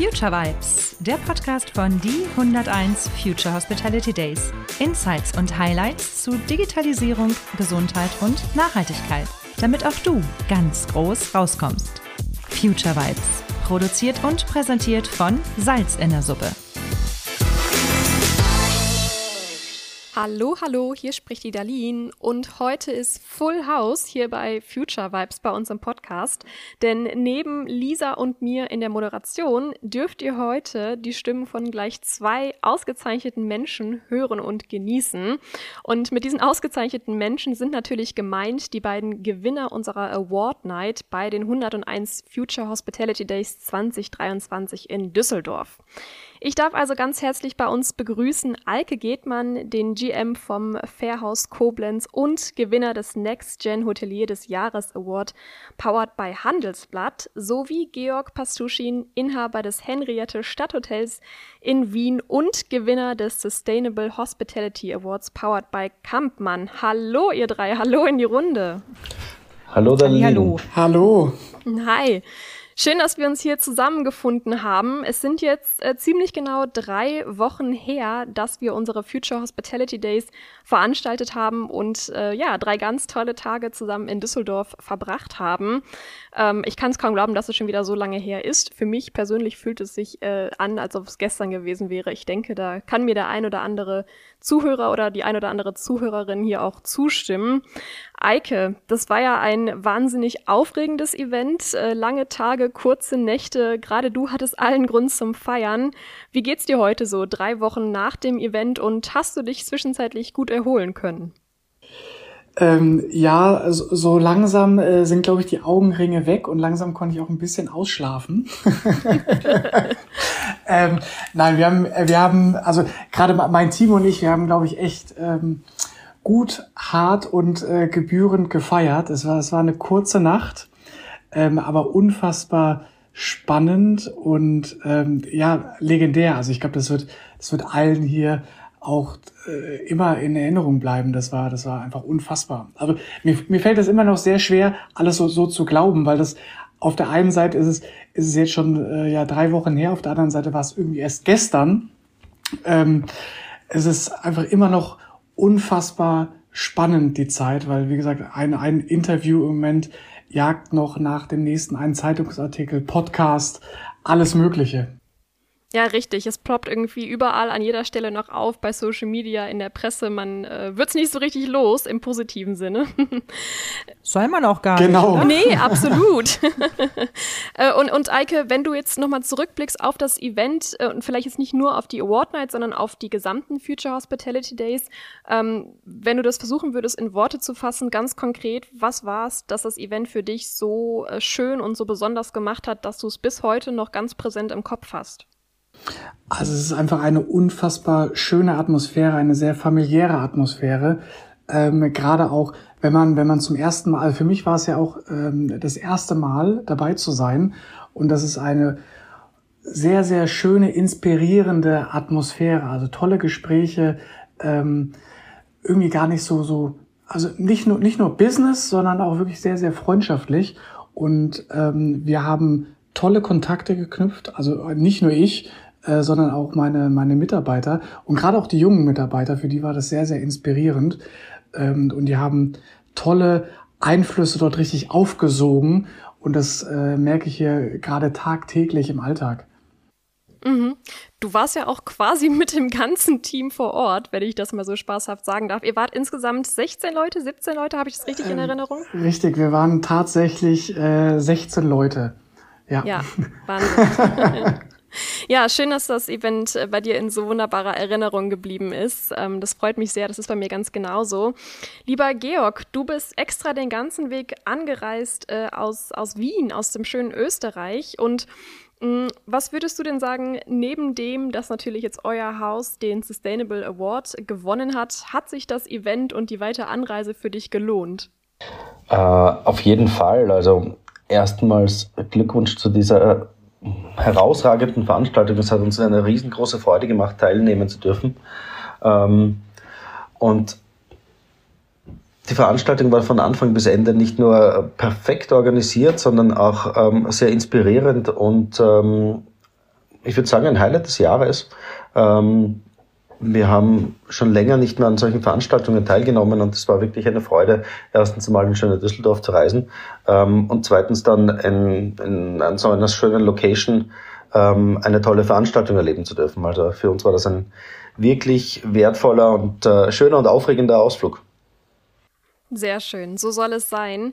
Future Vibes, der Podcast von die 101 Future Hospitality Days. Insights und Highlights zu Digitalisierung, Gesundheit und Nachhaltigkeit, damit auch du ganz groß rauskommst. Future Vibes, produziert und präsentiert von Salz in der Suppe. Hallo, hallo, hier spricht die Darlene und heute ist Full House hier bei Future Vibes bei uns im Podcast. Denn neben Lisa und mir in der Moderation dürft ihr heute die Stimmen von gleich zwei ausgezeichneten Menschen hören und genießen. Und mit diesen ausgezeichneten Menschen sind natürlich gemeint die beiden Gewinner unserer Award Night bei den 101 Future Hospitality Days 2023 in Düsseldorf. Ich darf also ganz herzlich bei uns begrüßen Alke Gehtmann, den GM vom Fairhaus Koblenz und Gewinner des Next Gen Hotelier des Jahres Award, powered by Handelsblatt, sowie Georg Pastuschin, Inhaber des Henriette Stadthotels in Wien und Gewinner des Sustainable Hospitality Awards, powered by Kampmann. Hallo, ihr drei, hallo in die Runde. Hallo, Daniel. Hallo. Hallo. Hi. Schön, dass wir uns hier zusammengefunden haben. Es sind jetzt äh, ziemlich genau drei Wochen her, dass wir unsere Future Hospitality Days veranstaltet haben und äh, ja, drei ganz tolle Tage zusammen in Düsseldorf verbracht haben. Ähm, ich kann es kaum glauben, dass es schon wieder so lange her ist. Für mich persönlich fühlt es sich äh, an, als ob es gestern gewesen wäre. Ich denke, da kann mir der ein oder andere Zuhörer oder die ein oder andere Zuhörerin hier auch zustimmen. Eike, das war ja ein wahnsinnig aufregendes Event. Äh, lange Tage, kurze Nächte. Gerade du hattest allen Grund zum Feiern. Wie geht's dir heute so, drei Wochen nach dem Event und hast du dich zwischenzeitlich gut erholen können? Ähm, ja, so, so langsam äh, sind, glaube ich, die Augenringe weg und langsam konnte ich auch ein bisschen ausschlafen. ähm, nein, wir haben, wir haben, also gerade mein Team und ich, wir haben, glaube ich, echt ähm, gut, hart und äh, gebührend gefeiert. Es war, es war eine kurze Nacht, ähm, aber unfassbar spannend und ähm, ja legendär. Also ich glaube, das wird, das wird allen hier auch äh, immer in Erinnerung bleiben. Das war, das war einfach unfassbar. Also mir, mir fällt es immer noch sehr schwer, alles so, so zu glauben, weil das auf der einen Seite ist es, ist es jetzt schon äh, ja drei Wochen her, auf der anderen Seite war es irgendwie erst gestern. Ähm, es ist einfach immer noch unfassbar spannend die Zeit, weil wie gesagt ein, ein Interview im Moment jagt noch nach dem nächsten einen Zeitungsartikel, Podcast, alles Mögliche. Ja, richtig. Es ploppt irgendwie überall an jeder Stelle noch auf, bei Social Media, in der Presse. Man äh, wird's nicht so richtig los, im positiven Sinne. Soll man auch gar genau. nicht. Genau. Nee, absolut. Äh, und, und Eike, wenn du jetzt nochmal zurückblickst auf das Event äh, und vielleicht jetzt nicht nur auf die Award Night, sondern auf die gesamten Future Hospitality Days, ähm, wenn du das versuchen würdest, in Worte zu fassen, ganz konkret, was war es, dass das Event für dich so äh, schön und so besonders gemacht hat, dass du es bis heute noch ganz präsent im Kopf hast? Also es ist einfach eine unfassbar schöne Atmosphäre, eine sehr familiäre Atmosphäre. Ähm, Gerade auch, wenn man, wenn man zum ersten Mal, also für mich war es ja auch ähm, das erste Mal dabei zu sein. Und das ist eine sehr, sehr schöne, inspirierende Atmosphäre. Also tolle Gespräche, ähm, irgendwie gar nicht so, so, also nicht nur, nicht nur Business, sondern auch wirklich sehr, sehr freundschaftlich. Und ähm, wir haben tolle Kontakte geknüpft, also nicht nur ich, äh, sondern auch meine, meine Mitarbeiter und gerade auch die jungen Mitarbeiter, für die war das sehr, sehr inspirierend. Ähm, und die haben tolle Einflüsse dort richtig aufgesogen und das äh, merke ich hier gerade tagtäglich im Alltag. Mhm. Du warst ja auch quasi mit dem ganzen Team vor Ort, wenn ich das mal so spaßhaft sagen darf. Ihr wart insgesamt 16 Leute, 17 Leute, habe ich das richtig ähm, in Erinnerung? Richtig, wir waren tatsächlich äh, 16 Leute. Ja, ja Wahnsinn. Ja, schön, dass das Event äh, bei dir in so wunderbarer Erinnerung geblieben ist. Ähm, das freut mich sehr, das ist bei mir ganz genauso. Lieber Georg, du bist extra den ganzen Weg angereist äh, aus, aus Wien, aus dem schönen Österreich. Und mm, was würdest du denn sagen, neben dem, dass natürlich jetzt euer Haus den Sustainable Award gewonnen hat, hat sich das Event und die weitere Anreise für dich gelohnt? Äh, auf jeden Fall. Also erstmals Glückwunsch zu dieser herausragenden Veranstaltung. Es hat uns eine riesengroße Freude gemacht, teilnehmen zu dürfen. Ähm, und die Veranstaltung war von Anfang bis Ende nicht nur perfekt organisiert, sondern auch ähm, sehr inspirierend und ähm, ich würde sagen, ein Highlight des Jahres. Ähm, wir haben schon länger nicht mehr an solchen Veranstaltungen teilgenommen und es war wirklich eine Freude, erstens mal in schöne Düsseldorf zu reisen ähm, und zweitens dann in, in, an so einer schönen Location ähm, eine tolle Veranstaltung erleben zu dürfen. Also für uns war das ein wirklich wertvoller und äh, schöner und aufregender Ausflug. Sehr schön, so soll es sein.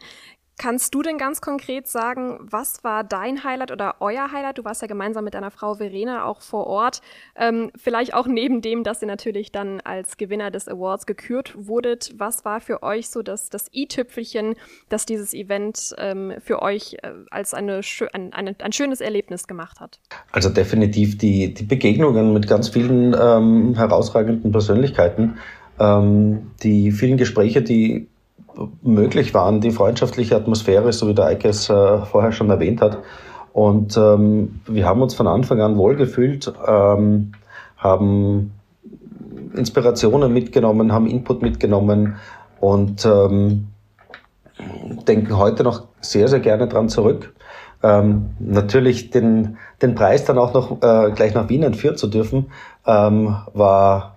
Kannst du denn ganz konkret sagen, was war dein Highlight oder euer Highlight? Du warst ja gemeinsam mit deiner Frau Verena auch vor Ort. Ähm, vielleicht auch neben dem, dass ihr natürlich dann als Gewinner des Awards gekürt wurdet. Was war für euch so das, das i-Tüpfelchen, das dieses Event ähm, für euch äh, als eine, ein, ein, ein, schönes Erlebnis gemacht hat? Also definitiv die, die Begegnungen mit ganz vielen ähm, herausragenden Persönlichkeiten. Ähm, die vielen Gespräche, die möglich waren, die freundschaftliche Atmosphäre, so wie der Eike äh, vorher schon erwähnt hat. Und ähm, wir haben uns von Anfang an wohlgefühlt, ähm, haben Inspirationen mitgenommen, haben Input mitgenommen und ähm, denken heute noch sehr, sehr gerne dran zurück. Ähm, natürlich den, den Preis dann auch noch äh, gleich nach Wien entführen zu dürfen, ähm, war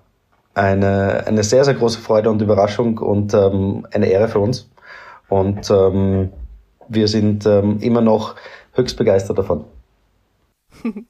eine, eine sehr, sehr große Freude und Überraschung und ähm, eine Ehre für uns. Und ähm, wir sind ähm, immer noch höchst begeistert davon.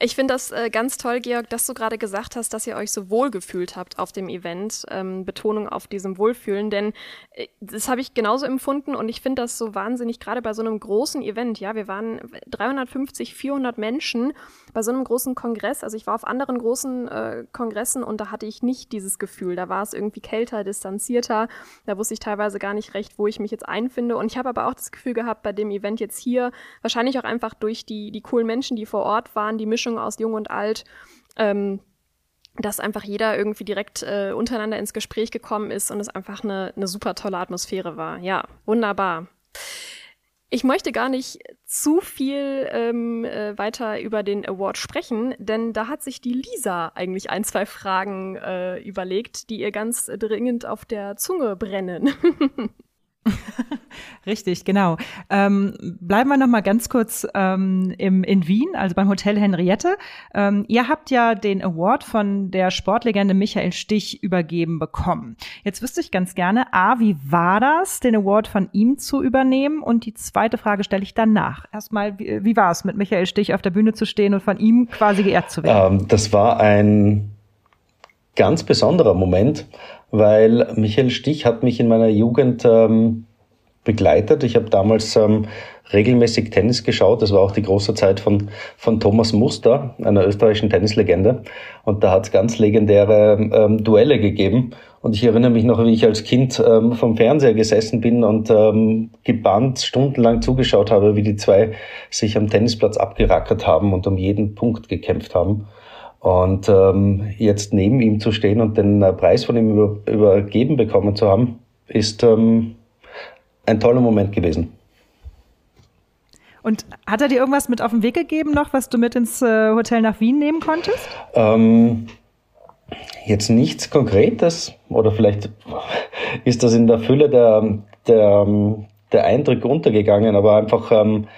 Ich finde das äh, ganz toll, Georg, dass du gerade gesagt hast, dass ihr euch so wohl gefühlt habt auf dem Event. Ähm, Betonung auf diesem Wohlfühlen, denn äh, das habe ich genauso empfunden und ich finde das so wahnsinnig, gerade bei so einem großen Event. Ja, wir waren 350, 400 Menschen bei so einem großen Kongress. Also ich war auf anderen großen äh, Kongressen und da hatte ich nicht dieses Gefühl. Da war es irgendwie kälter, distanzierter. Da wusste ich teilweise gar nicht recht, wo ich mich jetzt einfinde. Und ich habe aber auch das Gefühl gehabt, bei dem Event jetzt hier, wahrscheinlich auch einfach durch die, die coolen Menschen, die vor Ort waren, die Mischung aus Jung und Alt, ähm, dass einfach jeder irgendwie direkt äh, untereinander ins Gespräch gekommen ist und es einfach eine, eine super tolle Atmosphäre war. Ja, wunderbar. Ich möchte gar nicht zu viel ähm, äh, weiter über den Award sprechen, denn da hat sich die Lisa eigentlich ein, zwei Fragen äh, überlegt, die ihr ganz dringend auf der Zunge brennen. Richtig, genau. Ähm, bleiben wir noch mal ganz kurz ähm, im, in Wien, also beim Hotel Henriette. Ähm, ihr habt ja den Award von der Sportlegende Michael Stich übergeben bekommen. Jetzt wüsste ich ganz gerne, A, wie war das, den Award von ihm zu übernehmen? Und die zweite Frage stelle ich danach. Erstmal, wie, wie war es, mit Michael Stich auf der Bühne zu stehen und von ihm quasi geehrt zu werden? Ähm, das war ein ganz besonderer Moment weil Michael Stich hat mich in meiner Jugend ähm, begleitet. Ich habe damals ähm, regelmäßig Tennis geschaut. Das war auch die große Zeit von, von Thomas Muster, einer österreichischen Tennislegende. Und da hat es ganz legendäre ähm, Duelle gegeben. Und ich erinnere mich noch, wie ich als Kind ähm, vom Fernseher gesessen bin und ähm, gebannt stundenlang zugeschaut habe, wie die zwei sich am Tennisplatz abgerackert haben und um jeden Punkt gekämpft haben. Und ähm, jetzt neben ihm zu stehen und den äh, Preis von ihm über, übergeben bekommen zu haben, ist ähm, ein toller Moment gewesen. Und hat er dir irgendwas mit auf den Weg gegeben noch, was du mit ins äh, Hotel nach Wien nehmen konntest? Ähm, jetzt nichts Konkretes oder vielleicht ist das in der Fülle der, der, der Eindrücke untergegangen, aber einfach ähm,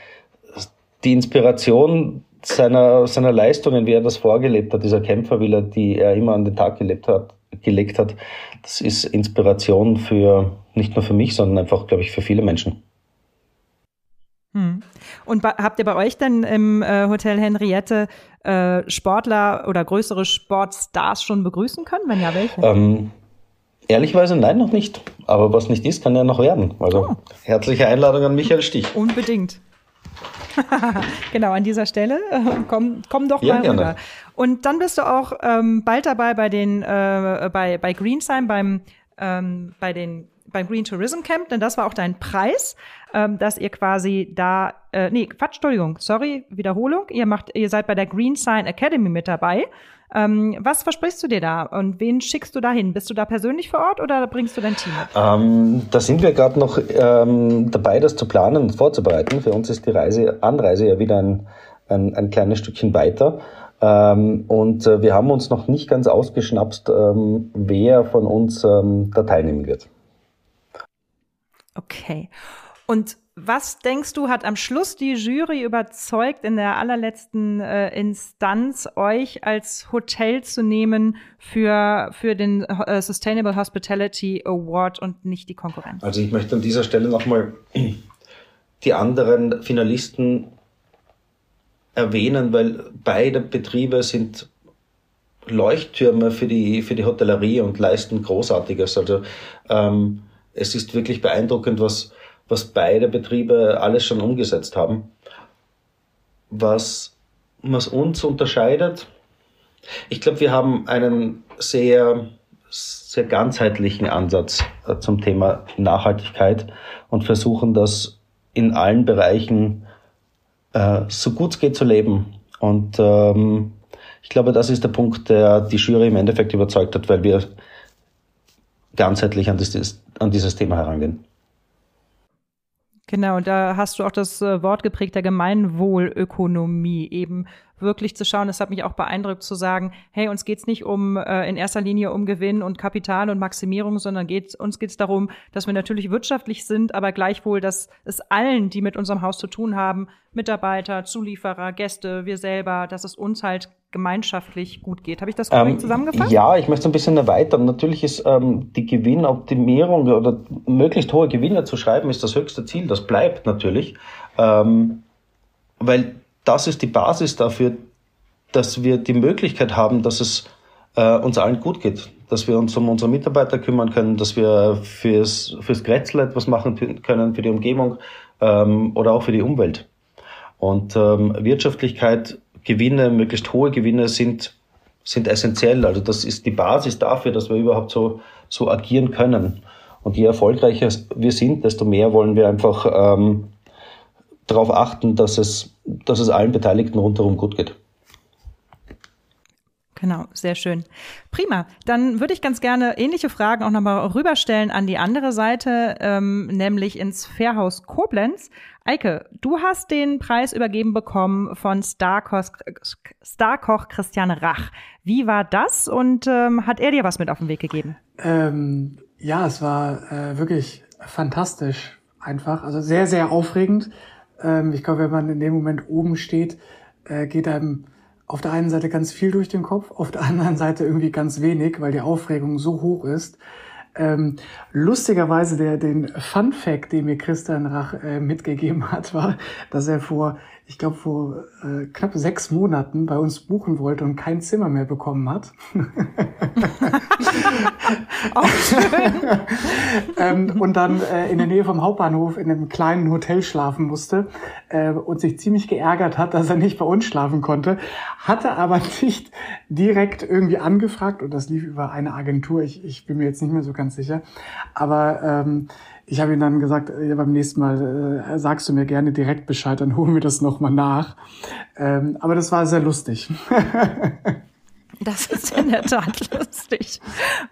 die Inspiration seiner, seiner Leistungen, wie er das vorgelebt hat, dieser Kämpferwille, die er immer an den Tag gelebt hat, gelegt hat, das ist Inspiration für, nicht nur für mich, sondern einfach, glaube ich, für viele Menschen. Hm. Und habt ihr bei euch denn im äh, Hotel Henriette äh, Sportler oder größere Sportstars schon begrüßen können? Wenn ja, welche? Ähm, ehrlicherweise nein, noch nicht. Aber was nicht ist, kann ja noch werden. Also oh. herzliche Einladung an Michael Stich. Unbedingt. genau, an dieser Stelle. komm, komm doch ja, mal gerne. rüber. Und dann bist du auch ähm, bald dabei bei den äh, bei, bei Greensheim, beim, ähm, bei den beim Green Tourism Camp, denn das war auch dein Preis, ähm, dass ihr quasi da, äh, nee, Quatsch, Entschuldigung, sorry, Wiederholung, ihr macht, ihr seid bei der Green Sign Academy mit dabei ähm, was versprichst du dir da und wen schickst du da hin? Bist du da persönlich vor Ort oder bringst du dein Team mit? Ähm, da sind wir gerade noch ähm, dabei, das zu planen und vorzubereiten. Für uns ist die Reise, Anreise ja wieder ein, ein, ein kleines Stückchen weiter. Ähm, und äh, wir haben uns noch nicht ganz ausgeschnapst, ähm, wer von uns ähm, da teilnehmen wird. Okay. Und was denkst du, hat am Schluss die Jury überzeugt, in der allerletzten äh, Instanz euch als Hotel zu nehmen für, für den äh, Sustainable Hospitality Award und nicht die Konkurrenz? Also ich möchte an dieser Stelle nochmal die anderen Finalisten erwähnen, weil beide Betriebe sind Leuchttürme für die, für die Hotellerie und leisten Großartiges. Also ähm, es ist wirklich beeindruckend, was was beide Betriebe alles schon umgesetzt haben. Was, was uns unterscheidet, ich glaube, wir haben einen sehr, sehr ganzheitlichen Ansatz äh, zum Thema Nachhaltigkeit und versuchen das in allen Bereichen äh, so gut es geht zu leben. Und ähm, ich glaube, das ist der Punkt, der die Jury im Endeffekt überzeugt hat, weil wir ganzheitlich an dieses, an dieses Thema herangehen. Genau, da hast du auch das äh, Wort geprägt der Gemeinwohlökonomie, eben wirklich zu schauen. Das hat mich auch beeindruckt zu sagen, hey, uns geht's nicht um äh, in erster Linie um Gewinn und Kapital und Maximierung, sondern geht, uns geht's darum, dass wir natürlich wirtschaftlich sind, aber gleichwohl, dass es allen, die mit unserem Haus zu tun haben, Mitarbeiter, Zulieferer, Gäste, wir selber, dass es uns halt gemeinschaftlich gut geht. Habe ich das korrekt ähm, zusammengefasst? Ja, ich möchte es ein bisschen erweitern. Natürlich ist ähm, die Gewinnoptimierung oder möglichst hohe Gewinne zu schreiben, ist das höchste Ziel. Das bleibt natürlich, ähm, weil das ist die Basis dafür, dass wir die Möglichkeit haben, dass es äh, uns allen gut geht, dass wir uns um unsere Mitarbeiter kümmern können, dass wir fürs, fürs Grätzl etwas machen können, für die Umgebung ähm, oder auch für die Umwelt. Und ähm, Wirtschaftlichkeit Gewinne, möglichst hohe Gewinne sind, sind essentiell. Also das ist die Basis dafür, dass wir überhaupt so, so agieren können. Und je erfolgreicher wir sind, desto mehr wollen wir einfach ähm, darauf achten, dass es, dass es allen Beteiligten rundherum gut geht. Genau, sehr schön. Prima. Dann würde ich ganz gerne ähnliche Fragen auch nochmal rüberstellen an die andere Seite, ähm, nämlich ins Fairhaus Koblenz. Eike, du hast den Preis übergeben bekommen von Starkoch, Starkoch Christian Rach. Wie war das und ähm, hat er dir was mit auf den Weg gegeben? Ähm, ja, es war äh, wirklich fantastisch einfach. Also sehr, sehr aufregend. Ähm, ich glaube, wenn man in dem Moment oben steht, äh, geht einem auf der einen Seite ganz viel durch den Kopf, auf der anderen Seite irgendwie ganz wenig, weil die Aufregung so hoch ist. Ähm, lustigerweise der, den Fun Fact, den mir Christian Rach äh, mitgegeben hat, war, dass er vor ich glaube, vor äh, knapp sechs Monaten bei uns buchen wollte und kein Zimmer mehr bekommen hat. Auch schön. ähm, und dann äh, in der Nähe vom Hauptbahnhof in einem kleinen Hotel schlafen musste äh, und sich ziemlich geärgert hat, dass er nicht bei uns schlafen konnte, hatte aber nicht direkt irgendwie angefragt und das lief über eine Agentur. Ich, ich bin mir jetzt nicht mehr so ganz sicher. Aber ähm, ich habe ihm dann gesagt, ja, beim nächsten Mal äh, sagst du mir gerne direkt Bescheid, dann holen wir das nochmal nach. Ähm, aber das war sehr lustig. Das ist in der Tat lustig.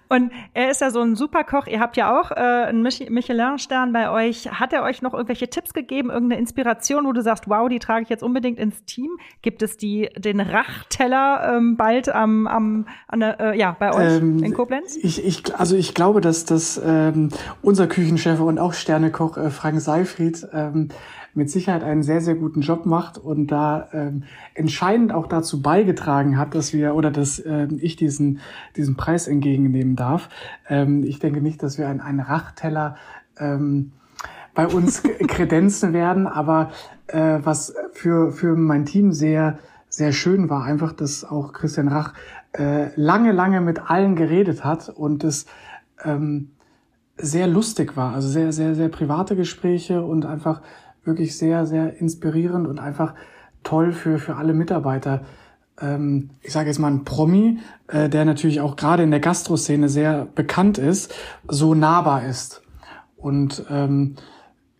Und er ist ja so ein super Koch. Ihr habt ja auch äh, einen Michelin-Stern bei euch. Hat er euch noch irgendwelche Tipps gegeben, irgendeine Inspiration, wo du sagst, wow, die trage ich jetzt unbedingt ins Team? Gibt es die den Rachteller ähm, bald am, am an der, äh, ja bei euch ähm, in Koblenz? Ich, ich, also ich glaube, dass das ähm, unser Küchenchef und auch Sternekoch äh, Frank Seifried ähm, mit Sicherheit einen sehr, sehr guten Job macht und da ähm, entscheidend auch dazu beigetragen hat, dass wir oder dass äh, ich diesen, diesen Preis entgegennehmen darf. Ähm, ich denke nicht, dass wir ein, ein Rachteller ähm, bei uns kredenzen werden, aber äh, was für, für mein Team sehr, sehr schön war, einfach, dass auch Christian Rach äh, lange, lange mit allen geredet hat und es ähm, sehr lustig war, also sehr, sehr, sehr private Gespräche und einfach wirklich sehr, sehr inspirierend und einfach toll für, für alle Mitarbeiter. Ähm, ich sage jetzt mal ein Promi, äh, der natürlich auch gerade in der Gastroszene sehr bekannt ist, so nahbar ist. Und ähm,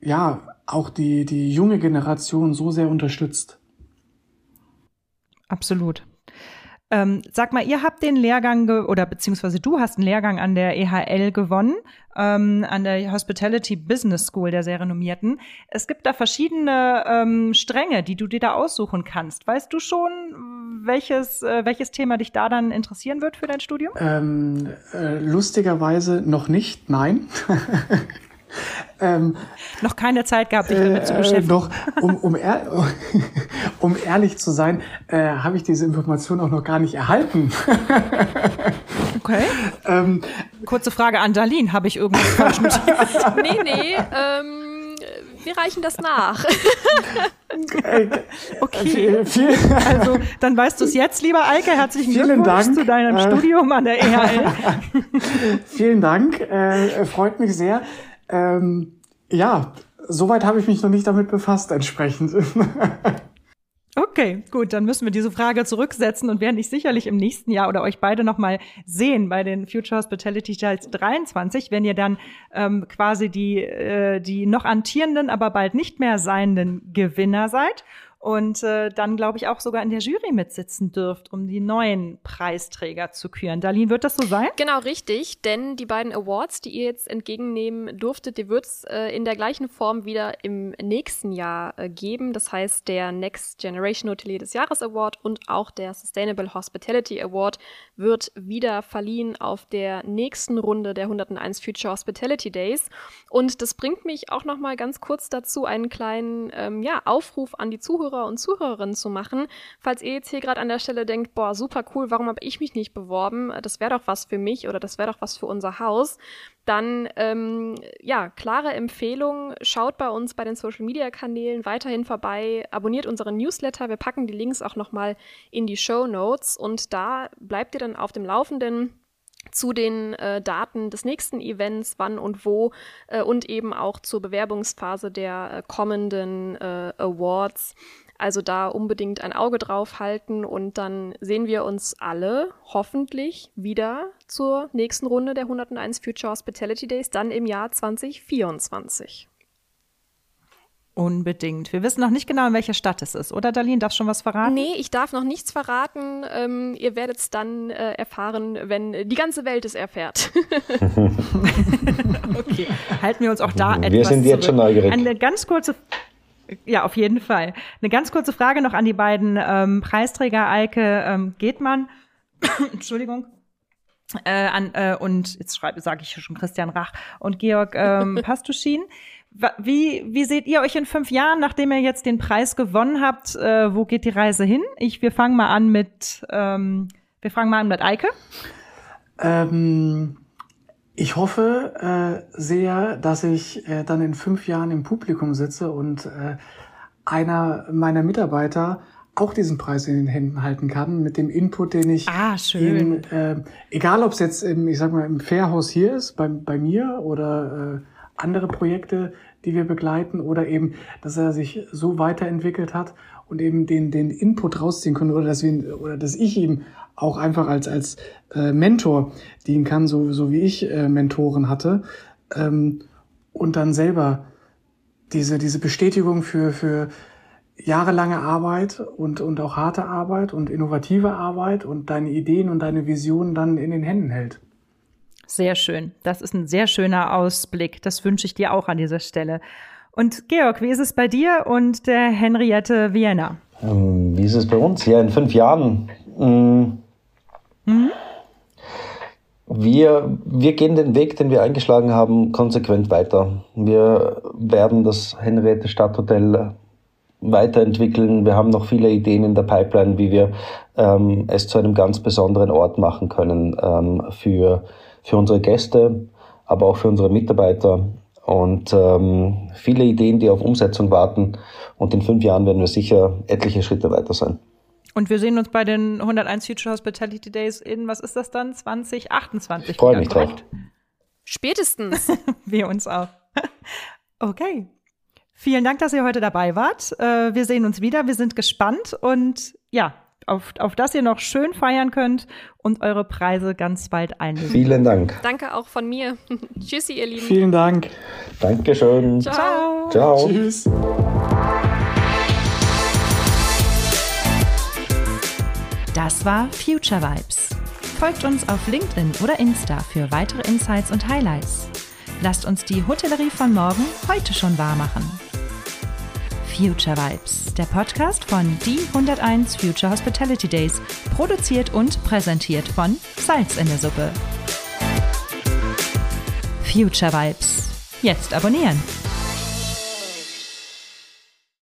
ja, auch die, die junge Generation so sehr unterstützt. Absolut. Ähm, sag mal, ihr habt den Lehrgang oder beziehungsweise du hast einen Lehrgang an der EHL gewonnen, ähm, an der Hospitality Business School, der sehr renommierten. Es gibt da verschiedene ähm, Stränge, die du dir da aussuchen kannst. Weißt du schon, welches, äh, welches Thema dich da dann interessieren wird für dein Studium? Ähm, äh, lustigerweise noch nicht, nein. ähm, noch keine Zeit gehabt, dich damit äh, zu beschäftigen. Doch, um, um, ehr, um ehrlich zu sein, äh, habe ich diese Information auch noch gar nicht erhalten. okay. Ähm, Kurze Frage an Darlene, habe ich irgendwas falsch mit Nee, nee, ähm, wir reichen das nach. okay. Also, dann weißt du es jetzt, lieber Eike. Herzlichen Vielen Glückwunsch Dank. zu deinem äh, Studium an der EHL. Vielen Dank, äh, freut mich sehr. Ähm, ja, soweit habe ich mich noch nicht damit befasst, entsprechend. Okay, gut, dann müssen wir diese Frage zurücksetzen und werden dich sicherlich im nächsten Jahr oder euch beide nochmal sehen bei den Future Hospitality Trials 23, wenn ihr dann ähm, quasi die, äh, die noch antierenden, aber bald nicht mehr seienden Gewinner seid und äh, dann, glaube ich, auch sogar in der Jury mitsitzen dürft, um die neuen Preisträger zu küren. Darlene, wird das so sein? Genau, richtig, denn die beiden Awards, die ihr jetzt entgegennehmen durftet, die wird es äh, in der gleichen Form wieder im nächsten Jahr äh, geben. Das heißt, der Next Generation Hotelier des Jahres Award und auch der Sustainable Hospitality Award wird wieder verliehen auf der nächsten Runde der 101 Future Hospitality Days. Und das bringt mich auch noch mal ganz kurz dazu, einen kleinen ähm, ja, Aufruf an die Zuhörer Zuhörer und Zuhörerinnen zu machen. Falls ihr jetzt hier gerade an der Stelle denkt, boah, super cool, warum habe ich mich nicht beworben? Das wäre doch was für mich oder das wäre doch was für unser Haus. Dann, ähm, ja, klare Empfehlung, schaut bei uns bei den Social-Media-Kanälen weiterhin vorbei, abonniert unseren Newsletter, wir packen die Links auch nochmal in die Show Notes und da bleibt ihr dann auf dem Laufenden zu den äh, Daten des nächsten Events, wann und wo äh, und eben auch zur Bewerbungsphase der äh, kommenden äh, Awards. Also da unbedingt ein Auge drauf halten und dann sehen wir uns alle hoffentlich wieder zur nächsten Runde der 101 Future Hospitality Days, dann im Jahr 2024. Unbedingt. Wir wissen noch nicht genau, in welcher Stadt es ist, oder Darlene? Darfst du schon was verraten? Nee, ich darf noch nichts verraten. Ähm, ihr werdet es dann äh, erfahren, wenn die ganze Welt es erfährt. okay, halten wir uns auch da wir etwas Wir sind jetzt zurück. schon neugierig. Eine ganz kurze ja, auf jeden Fall. Eine ganz kurze Frage noch an die beiden ähm, Preisträger, Eike ähm, Gehtmann. Entschuldigung. Äh, an, äh, und jetzt schreibe, sage ich schon Christian Rach und Georg ähm, Pastuschin. Wie, wie seht ihr euch in fünf Jahren, nachdem ihr jetzt den Preis gewonnen habt? Äh, wo geht die Reise hin? Ich, wir fangen mal an mit, ähm, wir fangen mal an mit Eike. Ähm, ich hoffe äh, sehr, dass ich äh, dann in fünf Jahren im Publikum sitze und äh, einer meiner Mitarbeiter auch diesen Preis in den Händen halten kann mit dem Input, den ich ah, schön. Ihm, äh, egal ob es jetzt im, ich sag mal im Fairhaus hier ist, bei, bei mir oder äh, andere Projekte, die wir begleiten oder eben, dass er sich so weiterentwickelt hat und eben den, den Input rausziehen können oder dass, wir, oder dass ich ihm auch einfach als, als äh, Mentor dienen kann, so, so wie ich äh, Mentoren hatte ähm, und dann selber diese, diese Bestätigung für, für jahrelange Arbeit und, und auch harte Arbeit und innovative Arbeit und deine Ideen und deine Visionen dann in den Händen hält. Sehr schön. Das ist ein sehr schöner Ausblick. Das wünsche ich dir auch an dieser Stelle. Und Georg, wie ist es bei dir und der Henriette Vienna? Ähm, wie ist es bei uns? Ja, in fünf Jahren. Ähm, mhm. Wir, wir gehen den Weg, den wir eingeschlagen haben, konsequent weiter. Wir werden das Henriette Stadthotel weiterentwickeln. Wir haben noch viele Ideen in der Pipeline, wie wir ähm, es zu einem ganz besonderen Ort machen können ähm, für für unsere Gäste, aber auch für unsere Mitarbeiter und ähm, viele Ideen, die auf Umsetzung warten. Und in fünf Jahren werden wir sicher etliche Schritte weiter sein. Und wir sehen uns bei den 101 Future Hospitality Days in, was ist das dann, 2028? Ich freue mich drauf. Spätestens. wir uns auch. Okay. Vielen Dank, dass ihr heute dabei wart. Äh, wir sehen uns wieder. Wir sind gespannt und ja, auf, auf das ihr noch schön feiern könnt und eure Preise ganz bald einlösen. Vielen Dank. Danke auch von mir. Tschüssi, ihr Lieben. Vielen Dank. Dankeschön. Ciao. Ciao. Tschüss. Das war Future Vibes. Folgt uns auf LinkedIn oder Insta für weitere Insights und Highlights. Lasst uns die Hotellerie von morgen heute schon wahr machen. Future Vibes, der Podcast von Die 101 Future Hospitality Days, produziert und präsentiert von Salz in der Suppe. Future Vibes, Jetzt abonnieren.